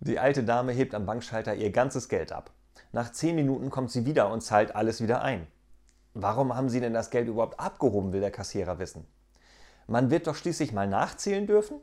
Die alte Dame hebt am Bankschalter ihr ganzes Geld ab. Nach zehn Minuten kommt sie wieder und zahlt alles wieder ein. Warum haben Sie denn das Geld überhaupt abgehoben, will der Kassierer wissen. Man wird doch schließlich mal nachzählen dürfen?